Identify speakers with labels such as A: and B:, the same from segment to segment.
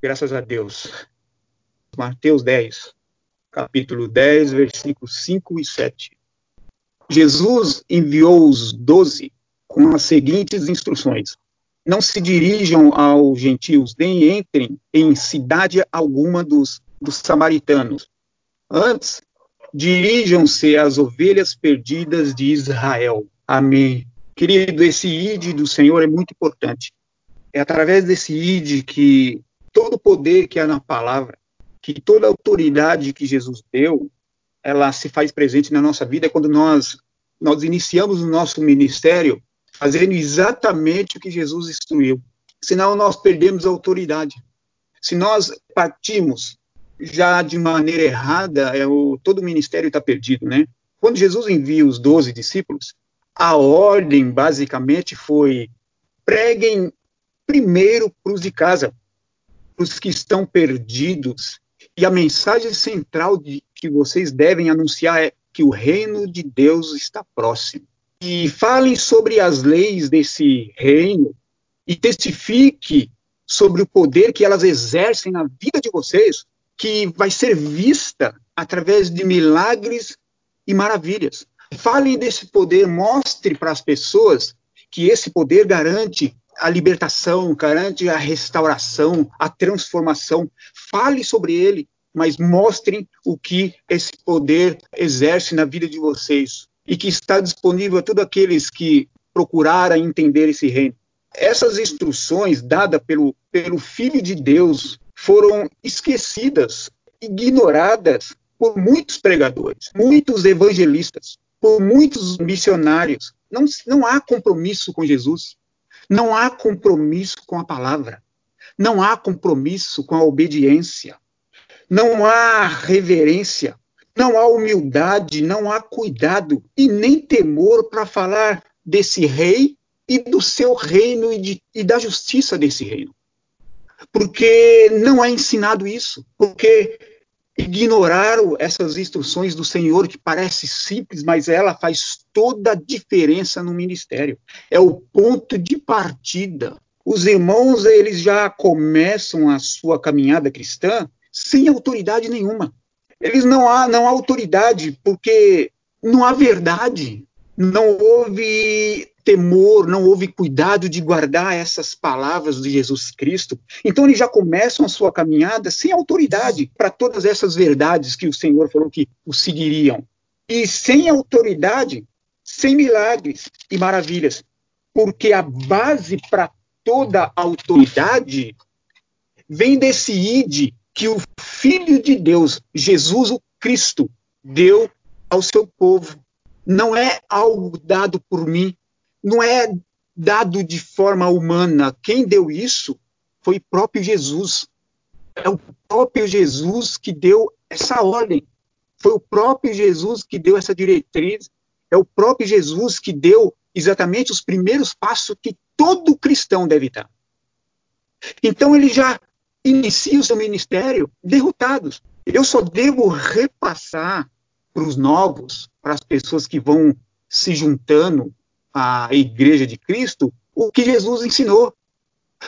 A: graças a Deus. Mateus 10, capítulo 10, versículos 5 e 7. Jesus enviou os doze com as seguintes instruções: Não se dirijam aos gentios, nem entrem em cidade alguma dos, dos samaritanos. Antes, dirijam-se às ovelhas perdidas de Israel. Amém. Querido, esse id do Senhor é muito importante. É através desse id que todo o poder que há na palavra, que toda a autoridade que Jesus deu, ela se faz presente na nossa vida quando nós nós iniciamos o nosso ministério fazendo exatamente o que Jesus instruiu. Senão nós perdemos a autoridade. Se nós partimos já de maneira errada, é o, todo o ministério está perdido, né? Quando Jesus envia os doze discípulos, a ordem basicamente foi preguem primeiro para os de casa, os que estão perdidos. E a mensagem central de, que vocês devem anunciar é que o reino de Deus está próximo. E falem sobre as leis desse reino e testifique sobre o poder que elas exercem na vida de vocês, que vai ser vista através de milagres e maravilhas. Falem desse poder, mostre para as pessoas que esse poder garante a libertação, garante a restauração, a transformação. Fale sobre ele, mas mostrem o que esse poder exerce na vida de vocês e que está disponível a todos aqueles que procurarem entender esse reino. Essas instruções dadas pelo, pelo Filho de Deus foram esquecidas, ignoradas por muitos pregadores, muitos evangelistas, por muitos missionários. Não, não há compromisso com Jesus. Não há compromisso com a palavra. Não há compromisso com a obediência. Não há reverência. Não há humildade. Não há cuidado e nem temor para falar desse rei e do seu reino e, de, e da justiça desse reino. Porque não é ensinado isso. Porque ignoraram essas instruções do Senhor, que parece simples, mas ela faz toda a diferença no ministério. É o ponto de partida. Os irmãos, eles já começam a sua caminhada cristã sem autoridade nenhuma. Eles não há, não há autoridade porque não há verdade. Não houve temor, não houve cuidado de guardar essas palavras de Jesus Cristo. Então eles já começam a sua caminhada sem autoridade para todas essas verdades que o Senhor falou que o seguiriam. E sem autoridade, sem milagres e maravilhas. Porque a base para toda autoridade vem desse ide que o Filho de Deus, Jesus o Cristo, deu ao seu povo. Não é algo dado por mim, não é dado de forma humana. Quem deu isso foi próprio Jesus. É o próprio Jesus que deu essa ordem. Foi o próprio Jesus que deu essa diretriz. É o próprio Jesus que deu exatamente os primeiros passos que todo cristão deve dar. Então ele já inicia o seu ministério derrotados. Eu só devo repassar para os novos, para as pessoas que vão se juntando a igreja de Cristo o que Jesus ensinou.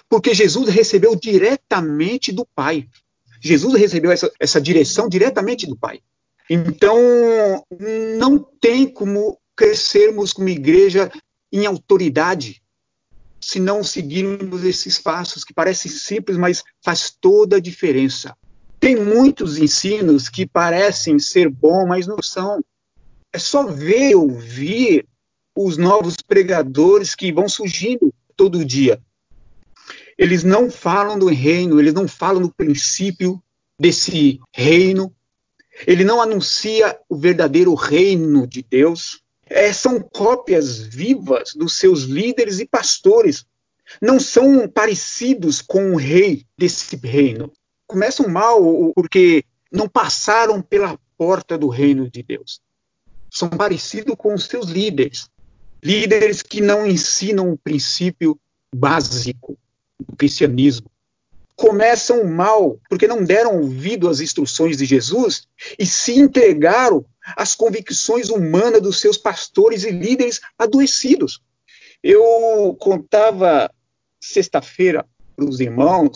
A: Porque Jesus recebeu diretamente do Pai. Jesus recebeu essa, essa direção diretamente do Pai. Então, não tem como crescermos como igreja em autoridade se não seguirmos esses passos que parecem simples, mas faz toda a diferença. Tem muitos ensinos que parecem ser bons, mas não são. É só ver, ouvir os novos pregadores que vão surgindo todo dia. Eles não falam do reino, eles não falam do princípio desse reino, ele não anuncia o verdadeiro reino de Deus. É, são cópias vivas dos seus líderes e pastores. Não são parecidos com o rei desse reino. Começam mal porque não passaram pela porta do reino de Deus. São parecidos com os seus líderes líderes que não ensinam o princípio básico do cristianismo. Começam mal porque não deram ouvido às instruções de Jesus e se entregaram às convicções humanas dos seus pastores e líderes adoecidos. Eu contava sexta-feira para os irmãos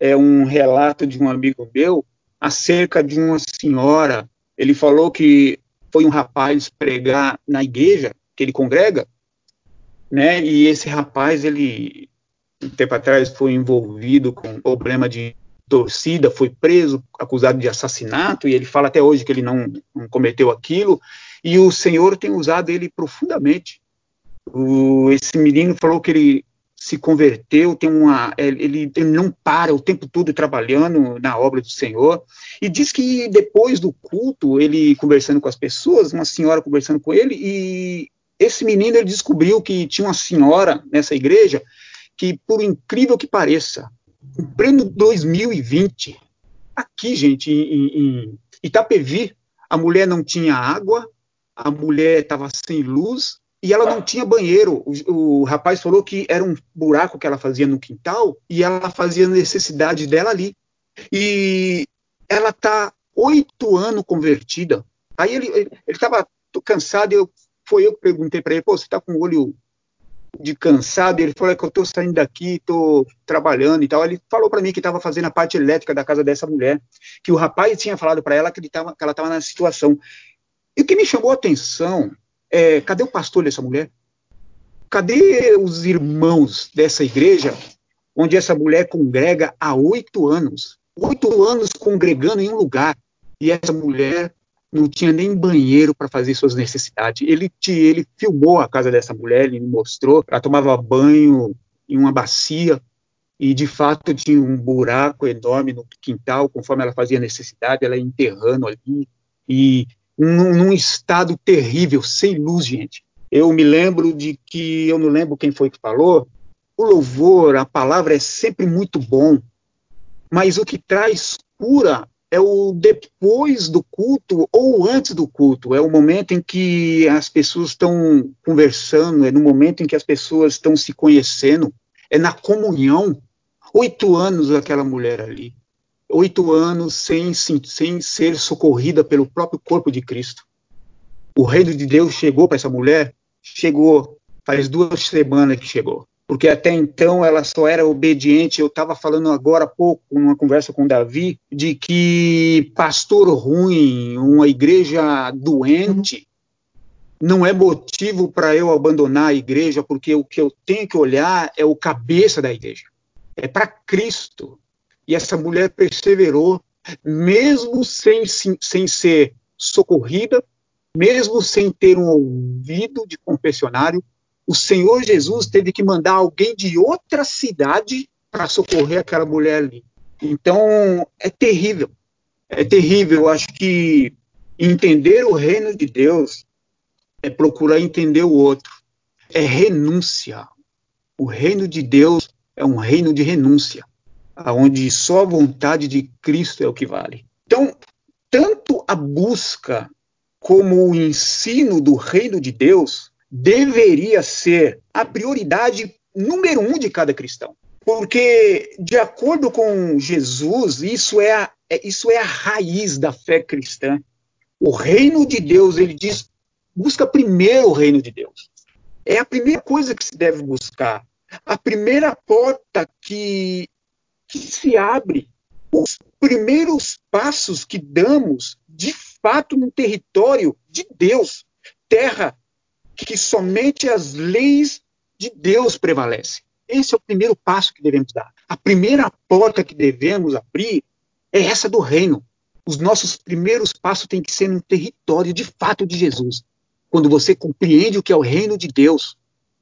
A: é um relato de um amigo meu acerca de uma senhora. Ele falou que foi um rapaz pregar na igreja que ele congrega, né? E esse rapaz, ele um tempo atrás foi envolvido com problema de torcida, foi preso, acusado de assassinato, e ele fala até hoje que ele não, não cometeu aquilo, e o Senhor tem usado ele profundamente. O, esse menino falou que ele se converteu, tem uma, ele, ele não para o tempo todo trabalhando na obra do Senhor, e diz que depois do culto, ele conversando com as pessoas, uma senhora conversando com ele, e esse menino ele descobriu que tinha uma senhora nessa igreja que, por incrível que pareça, em pleno 2020, aqui, gente, em, em Itapevi, a mulher não tinha água, a mulher estava sem luz, e ela não tinha banheiro. O, o, rapaz falou que era um buraco que ela fazia no quintal e ela fazia necessidade dela ali. E ela tá oito anos convertida. Aí ele estava cansado, eu, foi eu que perguntei para ele, pô, você está com o olho de cansado? Ele falou é que eu estou saindo daqui, estou trabalhando e tal. Ele falou para mim que estava fazendo a parte elétrica da casa dessa mulher, que o rapaz tinha falado para ela que, ele tava, que ela estava na situação. E o que me chamou a atenção é, cadê o pastor dessa mulher? Cadê os irmãos dessa igreja onde essa mulher congrega há oito anos? Oito anos congregando em um lugar. E essa mulher não tinha nem banheiro para fazer suas necessidades. Ele, ele filmou a casa dessa mulher, ele me mostrou. Ela tomava banho em uma bacia e de fato tinha um buraco enorme no quintal, conforme ela fazia necessidade, ela ia enterrando ali. E num, num estado terrível, sem luz, gente. Eu me lembro de que, eu não lembro quem foi que falou, o louvor, a palavra é sempre muito bom, mas o que traz cura é o depois do culto ou antes do culto, é o momento em que as pessoas estão conversando, é no momento em que as pessoas estão se conhecendo, é na comunhão. Oito anos aquela mulher ali oito anos sem, sem ser socorrida pelo próprio corpo de Cristo. O reino de Deus chegou para essa mulher, chegou, faz duas semanas que chegou. Porque até então ela só era obediente. Eu estava falando agora há pouco, numa conversa com Davi, de que pastor ruim, uma igreja doente, não é motivo para eu abandonar a igreja, porque o que eu tenho que olhar é o cabeça da igreja. É para Cristo. E essa mulher perseverou, mesmo sem, sem ser socorrida, mesmo sem ter um ouvido de confessionário, o Senhor Jesus teve que mandar alguém de outra cidade para socorrer aquela mulher ali. Então, é terrível. É terrível. Eu acho que entender o reino de Deus é procurar entender o outro. É renúncia. O reino de Deus é um reino de renúncia aonde só a vontade de Cristo é o que vale. Então, tanto a busca como o ensino do reino de Deus deveria ser a prioridade número um de cada cristão. Porque, de acordo com Jesus, isso é a, é, isso é a raiz da fé cristã. O reino de Deus, ele diz, busca primeiro o reino de Deus. É a primeira coisa que se deve buscar. A primeira porta que que se abre os primeiros passos que damos, de fato, no território de Deus, terra que somente as leis de Deus prevalecem. Esse é o primeiro passo que devemos dar. A primeira porta que devemos abrir é essa do reino. Os nossos primeiros passos têm que ser no território de fato de Jesus. Quando você compreende o que é o reino de Deus,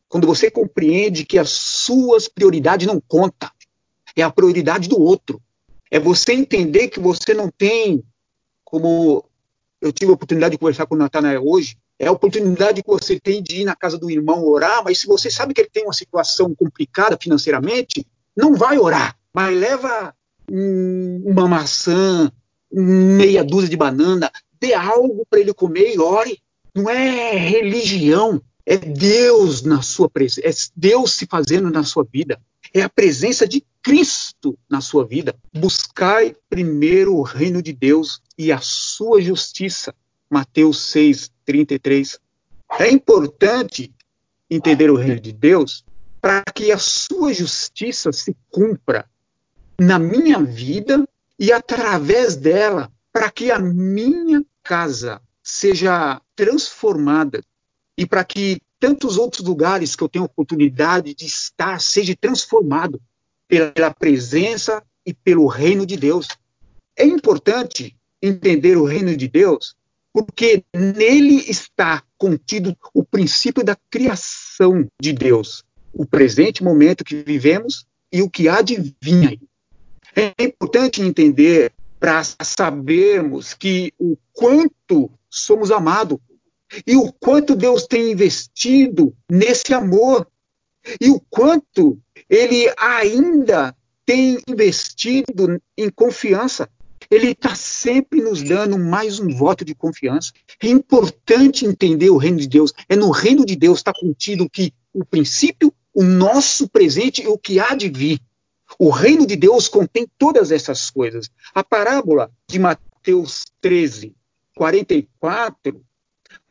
A: quando você compreende que as suas prioridades não contam, é a prioridade do outro. É você entender que você não tem, como eu tive a oportunidade de conversar com o Natanael hoje, é a oportunidade que você tem de ir na casa do irmão orar, mas se você sabe que ele tem uma situação complicada financeiramente, não vai orar, mas leva uma maçã, meia dúzia de banana, dê algo para ele comer e ore. Não é religião, é Deus na sua presença, é Deus se fazendo na sua vida é a presença de Cristo na sua vida. Buscai primeiro o reino de Deus e a sua justiça. Mateus 6, 33. É importante entender o reino de Deus para que a sua justiça se cumpra na minha vida e através dela para que a minha casa seja transformada e para que tantos outros lugares que eu tenho oportunidade de estar seja transformado pela presença e pelo reino de Deus. É importante entender o reino de Deus porque nele está contido o princípio da criação de Deus, o presente momento que vivemos e o que há de vir. É importante entender para sabermos que o quanto somos amados e o quanto Deus tem investido nesse amor e o quanto ele ainda tem investido em confiança. Ele está sempre nos dando mais um voto de confiança. É importante entender o reino de Deus. É no reino de Deus está contido que o princípio, o nosso presente e o que há de vir. O reino de Deus contém todas essas coisas. A parábola de Mateus 13, 44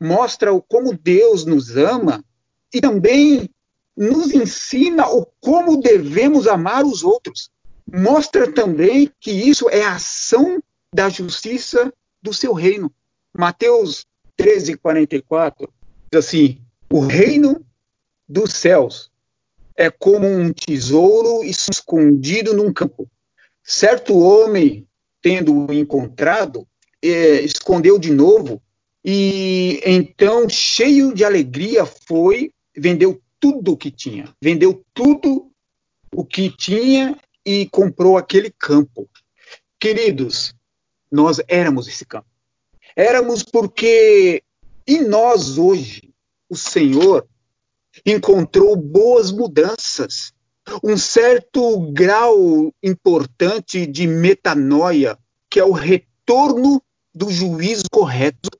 A: mostra o como Deus nos ama e também nos ensina o como devemos amar os outros. Mostra também que isso é a ação da justiça do seu reino. Mateus 13, 44 diz assim: O reino dos céus é como um tesouro escondido num campo. Certo homem, tendo encontrado, é, escondeu de novo e então, cheio de alegria, foi, vendeu tudo o que tinha. Vendeu tudo o que tinha e comprou aquele campo. Queridos, nós éramos esse campo. Éramos porque em nós hoje o Senhor encontrou boas mudanças, um certo grau importante de metanoia, que é o retorno do juízo correto.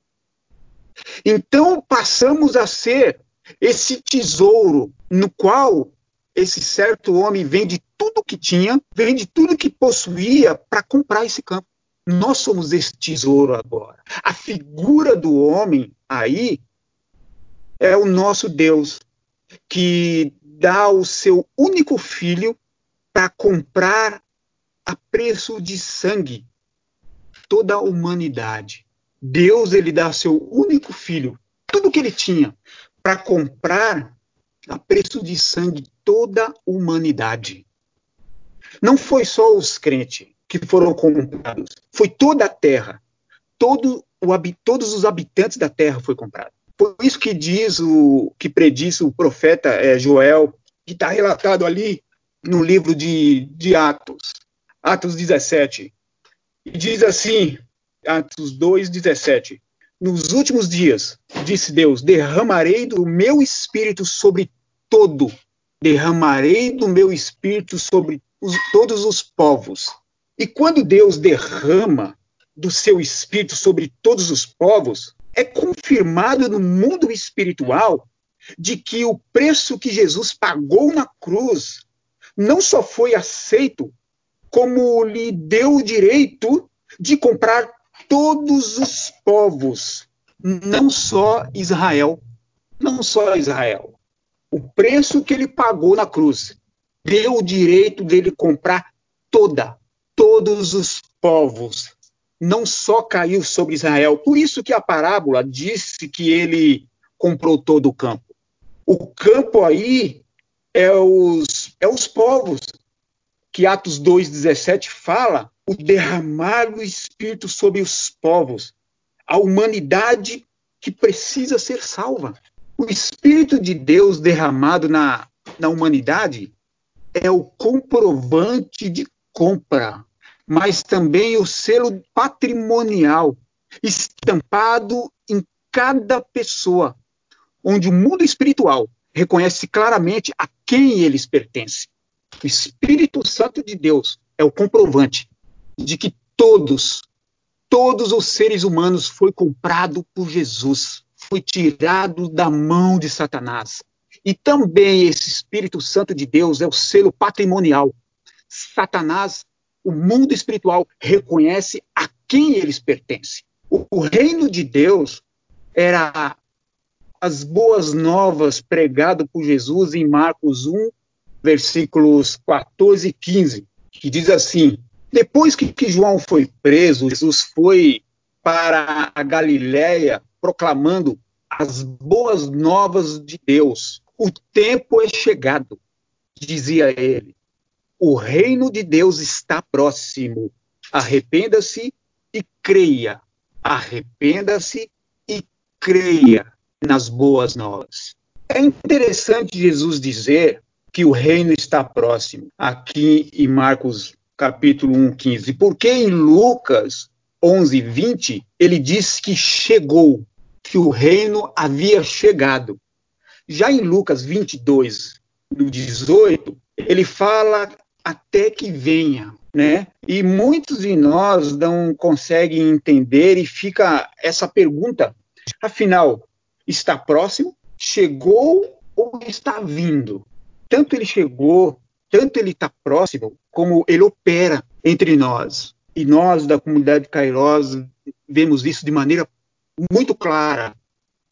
A: Então passamos a ser esse tesouro no qual esse certo homem vende tudo que tinha, vende tudo que possuía para comprar esse campo. Nós somos esse tesouro agora. A figura do homem aí é o nosso Deus, que dá o seu único filho para comprar a preço de sangue toda a humanidade. Deus ele dá seu único filho, tudo que ele tinha, para comprar a preço de sangue toda a humanidade. Não foi só os crentes que foram comprados, foi toda a terra, todo o, todos os habitantes da terra foi comprado. Por isso que diz o que prediz o profeta é, Joel, que está relatado ali no livro de, de Atos, Atos 17. E diz assim, Atos 2, 17. Nos últimos dias, disse Deus, derramarei do meu espírito sobre todo, derramarei do meu espírito sobre os, todos os povos. E quando Deus derrama do seu espírito sobre todos os povos, é confirmado no mundo espiritual de que o preço que Jesus pagou na cruz não só foi aceito, como lhe deu o direito de comprar todos os povos, não só Israel, não só Israel. O preço que ele pagou na cruz deu o direito dele comprar toda, todos os povos, não só caiu sobre Israel. Por isso que a parábola disse que ele comprou todo o campo. O campo aí é os, é os povos, que Atos 2,17 fala, o derramar do Espírito sobre os povos, a humanidade que precisa ser salva. O Espírito de Deus derramado na, na humanidade é o comprovante de compra mas também o selo patrimonial estampado em cada pessoa, onde o mundo espiritual reconhece claramente a quem eles pertencem. O Espírito Santo de Deus é o comprovante de que todos, todos os seres humanos foi comprado por Jesus, foi tirado da mão de Satanás. E também esse Espírito Santo de Deus é o selo patrimonial. Satanás o mundo espiritual reconhece a quem eles pertencem. O, o reino de Deus era as boas novas pregado por Jesus em Marcos 1, versículos 14 e 15, que diz assim: depois que, que João foi preso, Jesus foi para a Galiléia proclamando as boas novas de Deus. O tempo é chegado, dizia ele. O reino de Deus está próximo. Arrependa-se e creia. Arrependa-se e creia nas boas novas. É interessante Jesus dizer que o reino está próximo, aqui em Marcos capítulo 1, 15, porque em Lucas 11, 20, ele diz que chegou, que o reino havia chegado. Já em Lucas 22, no 18, ele fala até que venha, né? E muitos de nós não conseguem entender e fica essa pergunta: afinal, está próximo? Chegou ou está vindo? Tanto ele chegou, tanto ele está próximo, como ele opera entre nós. E nós, da comunidade Kairos, vemos isso de maneira muito clara.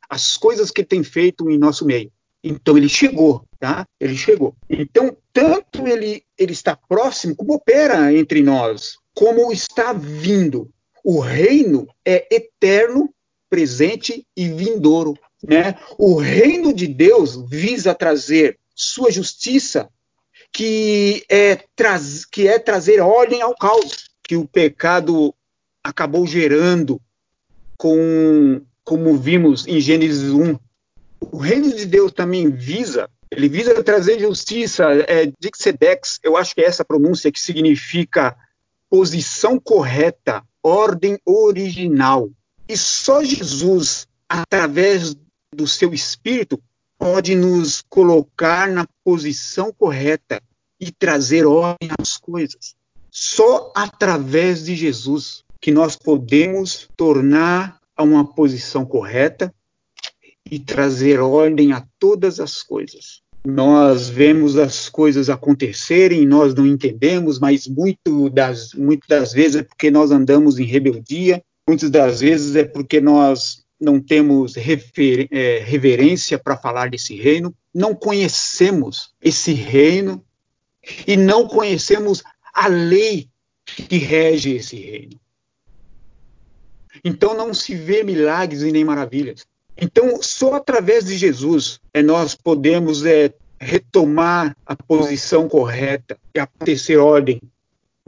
A: As coisas que ele tem feito em nosso meio. Então ele chegou, tá? Ele chegou. Então, tanto ele, ele está próximo, como opera entre nós, como está vindo. O reino é eterno, presente e vindouro. Né? O reino de Deus visa trazer sua justiça, que é, traz, que é trazer ordem ao caos, que o pecado acabou gerando, com, como vimos em Gênesis 1, o reino de Deus também visa, ele visa trazer justiça, é, Dixedex, eu acho que é essa pronúncia que significa posição correta, ordem original. E só Jesus, através do seu espírito, pode nos colocar na posição correta e trazer ordem às coisas. Só através de Jesus que nós podemos tornar a uma posição correta e trazer ordem a todas as coisas. Nós vemos as coisas acontecerem, nós não entendemos, mas muito das, muitas das vezes é porque nós andamos em rebeldia, muitas das vezes é porque nós não temos refer, é, reverência para falar desse reino, não conhecemos esse reino e não conhecemos a lei que rege esse reino. Então não se vê milagres e nem maravilhas. Então, só através de Jesus é nós podemos é, retomar a posição correta e acontecer ordem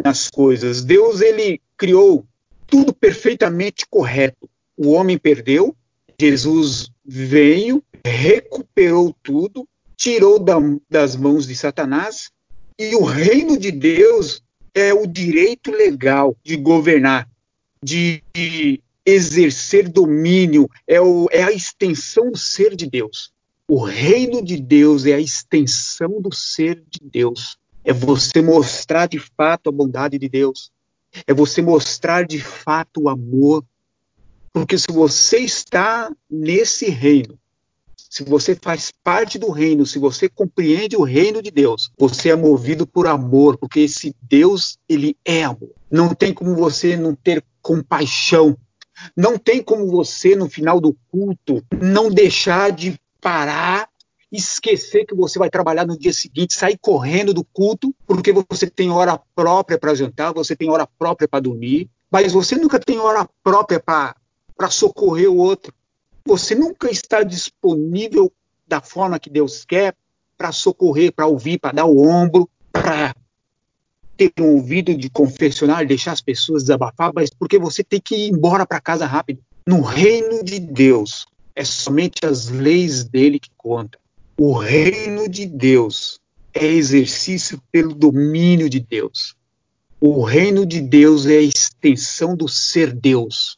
A: nas coisas. Deus ele criou tudo perfeitamente correto. O homem perdeu, Jesus veio, recuperou tudo, tirou da, das mãos de Satanás, e o reino de Deus é o direito legal de governar, de, de exercer domínio, é, o, é a extensão do ser de Deus. O reino de Deus é a extensão do ser de Deus. É você mostrar de fato a bondade de Deus. É você mostrar de fato o amor. Porque se você está nesse reino, se você faz parte do reino, se você compreende o reino de Deus, você é movido por amor, porque esse Deus, ele é amor. Não tem como você não ter compaixão não tem como você, no final do culto, não deixar de parar, esquecer que você vai trabalhar no dia seguinte, sair correndo do culto, porque você tem hora própria para jantar, você tem hora própria para dormir, mas você nunca tem hora própria para socorrer o outro. Você nunca está disponível da forma que Deus quer para socorrer, para ouvir, para dar o ombro, para ter um ouvido de confessionário, deixar as pessoas desabafar, mas porque você tem que ir embora para casa rápido. No reino de Deus, é somente as leis dele que contam. O reino de Deus é exercício pelo domínio de Deus. O reino de Deus é a extensão do ser Deus.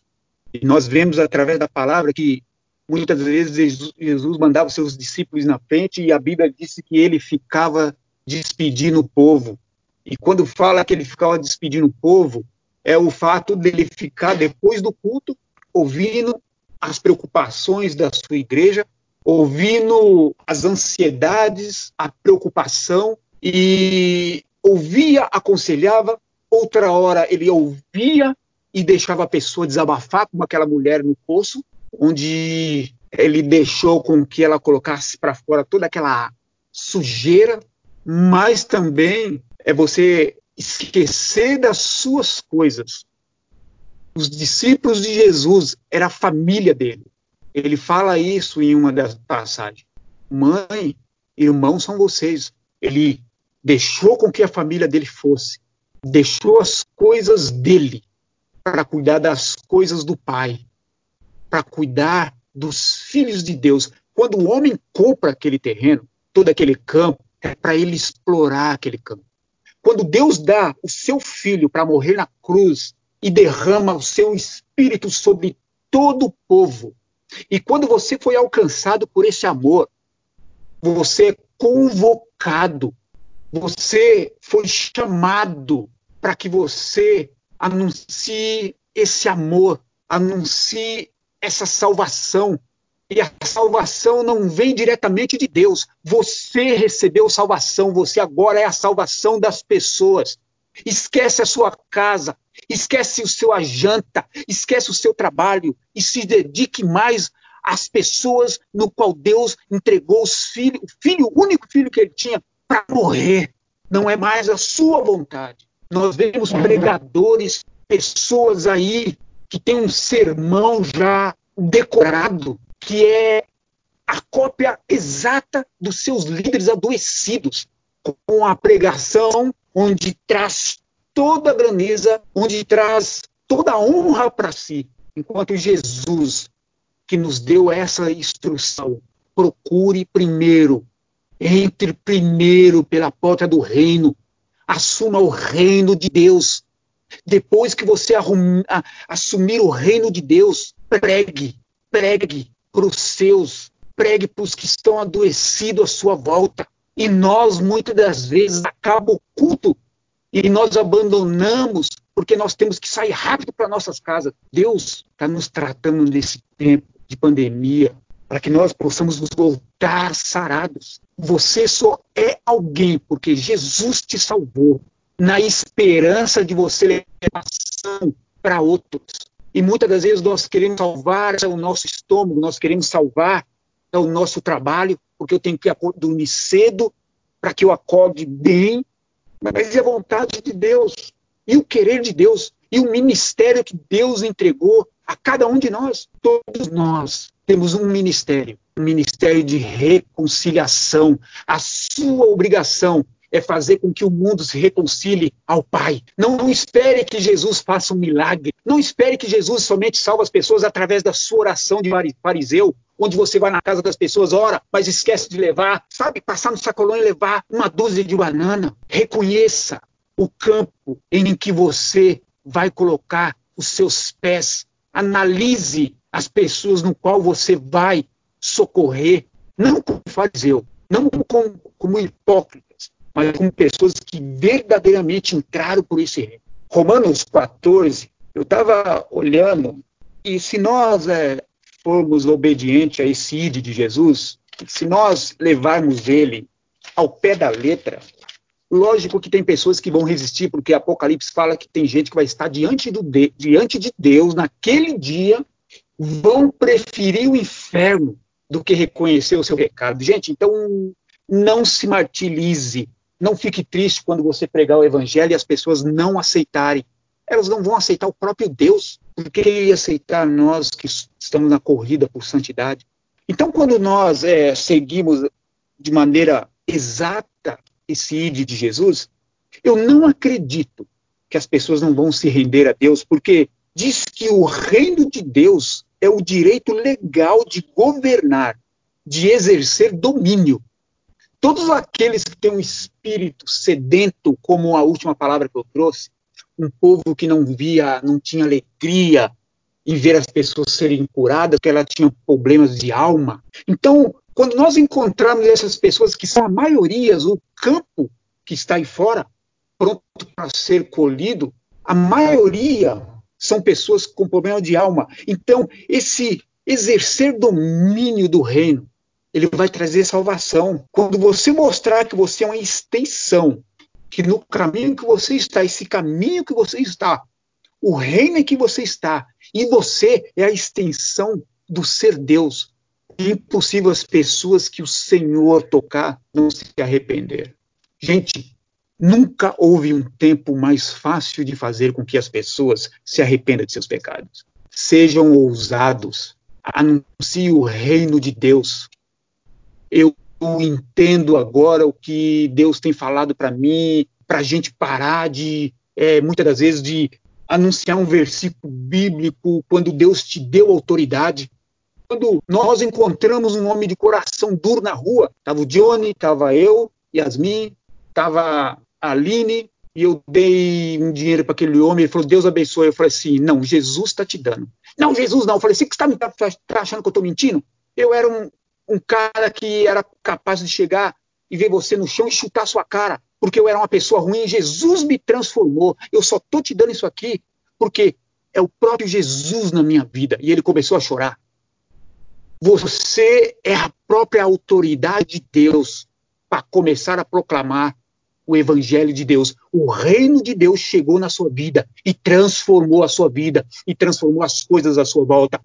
A: Nós vemos através da palavra que muitas vezes Jesus mandava seus discípulos na frente e a Bíblia disse que ele ficava despedindo o povo. E quando fala que ele ficava despedindo o povo, é o fato dele ficar depois do culto ouvindo as preocupações da sua igreja, ouvindo as ansiedades, a preocupação e ouvia, aconselhava, outra hora ele ouvia e deixava a pessoa desabafar como aquela mulher no poço, onde ele deixou com que ela colocasse para fora toda aquela sujeira, mas também é você esquecer das suas coisas. Os discípulos de Jesus era a família dele. Ele fala isso em uma das passagens. Mãe, irmãos são vocês. Ele deixou com que a família dele fosse, deixou as coisas dele para cuidar das coisas do Pai, para cuidar dos filhos de Deus. Quando o homem compra aquele terreno, todo aquele campo, é para ele explorar aquele campo. Quando Deus dá o seu filho para morrer na cruz e derrama o seu espírito sobre todo o povo, e quando você foi alcançado por esse amor, você é convocado, você foi chamado para que você anuncie esse amor, anuncie essa salvação. E a salvação não vem diretamente de Deus. Você recebeu salvação, você agora é a salvação das pessoas. Esquece a sua casa, esquece o seu janta, esquece o seu trabalho e se dedique mais às pessoas no qual Deus entregou os filhos, o filho, o único filho que ele tinha, para morrer. Não é mais a sua vontade. Nós vemos pregadores, pessoas aí que têm um sermão já decorado, que é a cópia exata dos seus líderes adoecidos, com a pregação onde traz toda a grandeza, onde traz toda a honra para si, enquanto Jesus, que nos deu essa instrução, procure primeiro, entre primeiro pela porta do reino, assuma o reino de Deus. Depois que você assumir o reino de Deus, pregue, pregue para os seus, pregue para os que estão adoecidos à sua volta. E nós, muitas das vezes, acaba o culto e nós abandonamos porque nós temos que sair rápido para nossas casas. Deus está nos tratando nesse tempo de pandemia para que nós possamos nos voltar sarados. Você só é alguém porque Jesus te salvou, na esperança de você levar ação para outros. E muitas das vezes nós queremos salvar o nosso estômago, nós queremos salvar o nosso trabalho, porque eu tenho que dormir cedo para que eu acorde bem. Mas é a vontade de Deus, e o querer de Deus, e o ministério que Deus entregou a cada um de nós, todos nós temos um ministério, um ministério de reconciliação. A sua obrigação é fazer com que o mundo se reconcilie ao Pai. Não, não, espere que Jesus faça um milagre. Não espere que Jesus somente salve as pessoas através da sua oração de fariseu, onde você vai na casa das pessoas, ora, mas esquece de levar, sabe, passar no sacolão e levar uma dúzia de banana. Reconheça o campo em que você vai colocar os seus pés. Analise as pessoas no qual você vai socorrer, não como fariseu, não como, como hipócritas, mas como pessoas que verdadeiramente entraram por esse reino. Romanos 14, eu estava olhando, e se nós é, formos obedientes a esse ide de Jesus, se nós levarmos ele ao pé da letra, lógico que tem pessoas que vão resistir, porque Apocalipse fala que tem gente que vai estar diante, do de, diante de Deus naquele dia vão preferir o inferno do que reconhecer o seu pecado. Gente, então não se martirize, não fique triste quando você pregar o evangelho e as pessoas não aceitarem. Elas não vão aceitar o próprio Deus, porque ele ia aceitar nós que estamos na corrida por santidade. Então, quando nós é, seguimos de maneira exata esse ide de Jesus, eu não acredito que as pessoas não vão se render a Deus, porque diz que o reino de Deus é o direito legal de governar, de exercer domínio. Todos aqueles que têm um espírito sedento, como a última palavra que eu trouxe, um povo que não via, não tinha alegria em ver as pessoas serem curadas, que elas tinham problemas de alma. Então, quando nós encontramos essas pessoas que são a maioria, o campo que está aí fora, pronto para ser colhido, a maioria são pessoas com problema de alma. Então, esse exercer domínio do reino, ele vai trazer salvação. Quando você mostrar que você é uma extensão, que no caminho que você está, esse caminho que você está, o reino em que você está, e você é a extensão do ser Deus. Impossível as pessoas que o Senhor tocar não se arrepender. Gente, Nunca houve um tempo mais fácil de fazer com que as pessoas se arrependam de seus pecados. Sejam ousados, anuncie o reino de Deus. Eu entendo agora o que Deus tem falado para mim, para a gente parar de, é, muitas das vezes, de anunciar um versículo bíblico quando Deus te deu autoridade. Quando nós encontramos um homem de coração duro na rua, estava o Johnny, estava eu, Yasmin, estava a Aline, e eu dei um dinheiro para aquele homem, ele falou, Deus abençoe. Eu falei assim, não, Jesus está te dando. Não, Jesus não. Eu falei, você que está tá, tá achando que eu estou mentindo? Eu era um, um cara que era capaz de chegar e ver você no chão e chutar sua cara, porque eu era uma pessoa ruim. Jesus me transformou. Eu só estou te dando isso aqui porque é o próprio Jesus na minha vida. E ele começou a chorar. Você é a própria autoridade de Deus para começar a proclamar o Evangelho de Deus. O reino de Deus chegou na sua vida e transformou a sua vida e transformou as coisas à sua volta.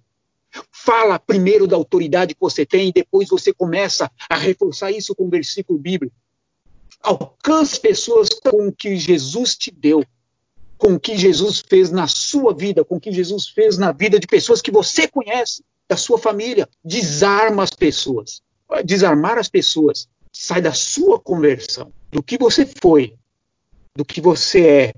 A: Fala primeiro da autoridade que você tem e depois você começa a reforçar isso com o versículo bíblico. Alcance pessoas com o que Jesus te deu, com o que Jesus fez na sua vida, com o que Jesus fez na vida de pessoas que você conhece, da sua família. Desarma as pessoas. Desarmar as pessoas sai da sua conversão, do que você foi, do que você é,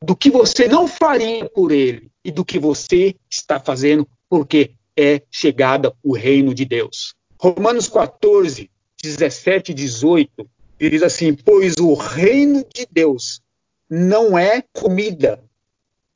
A: do que você não faria por ele e do que você está fazendo porque é chegada o reino de Deus. Romanos 14, 17 e 18 diz assim: Pois o reino de Deus não é comida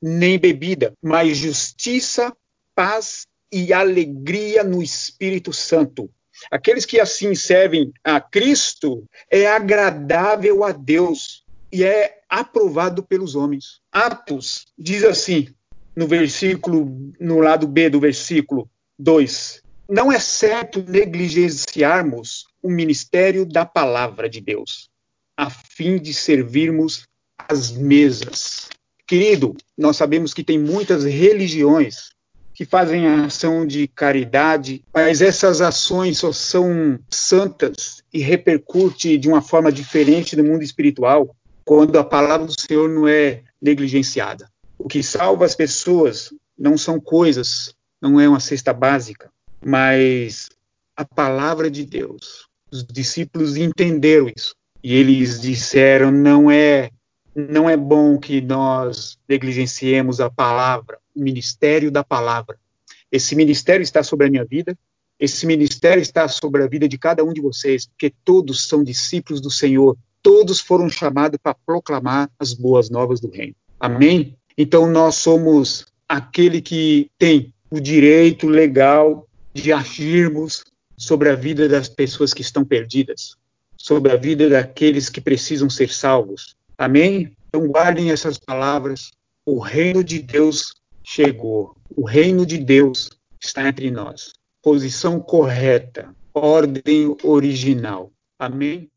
A: nem bebida, mas justiça, paz e alegria no Espírito Santo Aqueles que assim servem a Cristo é agradável a Deus e é aprovado pelos homens. Atos diz assim, no versículo, no lado B do versículo 2: Não é certo negligenciarmos o ministério da palavra de Deus, a fim de servirmos as mesas. Querido, nós sabemos que tem muitas religiões que fazem ação de caridade, mas essas ações só são santas e repercute de uma forma diferente no mundo espiritual quando a palavra do Senhor não é negligenciada. O que salva as pessoas não são coisas, não é uma cesta básica, mas a palavra de Deus. Os discípulos entenderam isso e eles disseram não é não é bom que nós negligenciemos a palavra, o ministério da palavra. Esse ministério está sobre a minha vida, esse ministério está sobre a vida de cada um de vocês, porque todos são discípulos do Senhor, todos foram chamados para proclamar as boas novas do reino. Amém? Então nós somos aquele que tem o direito legal de agirmos sobre a vida das pessoas que estão perdidas, sobre a vida daqueles que precisam ser salvos. Amém? Então guardem essas palavras. O reino de Deus chegou. O reino de Deus está entre nós. Posição correta, ordem original. Amém?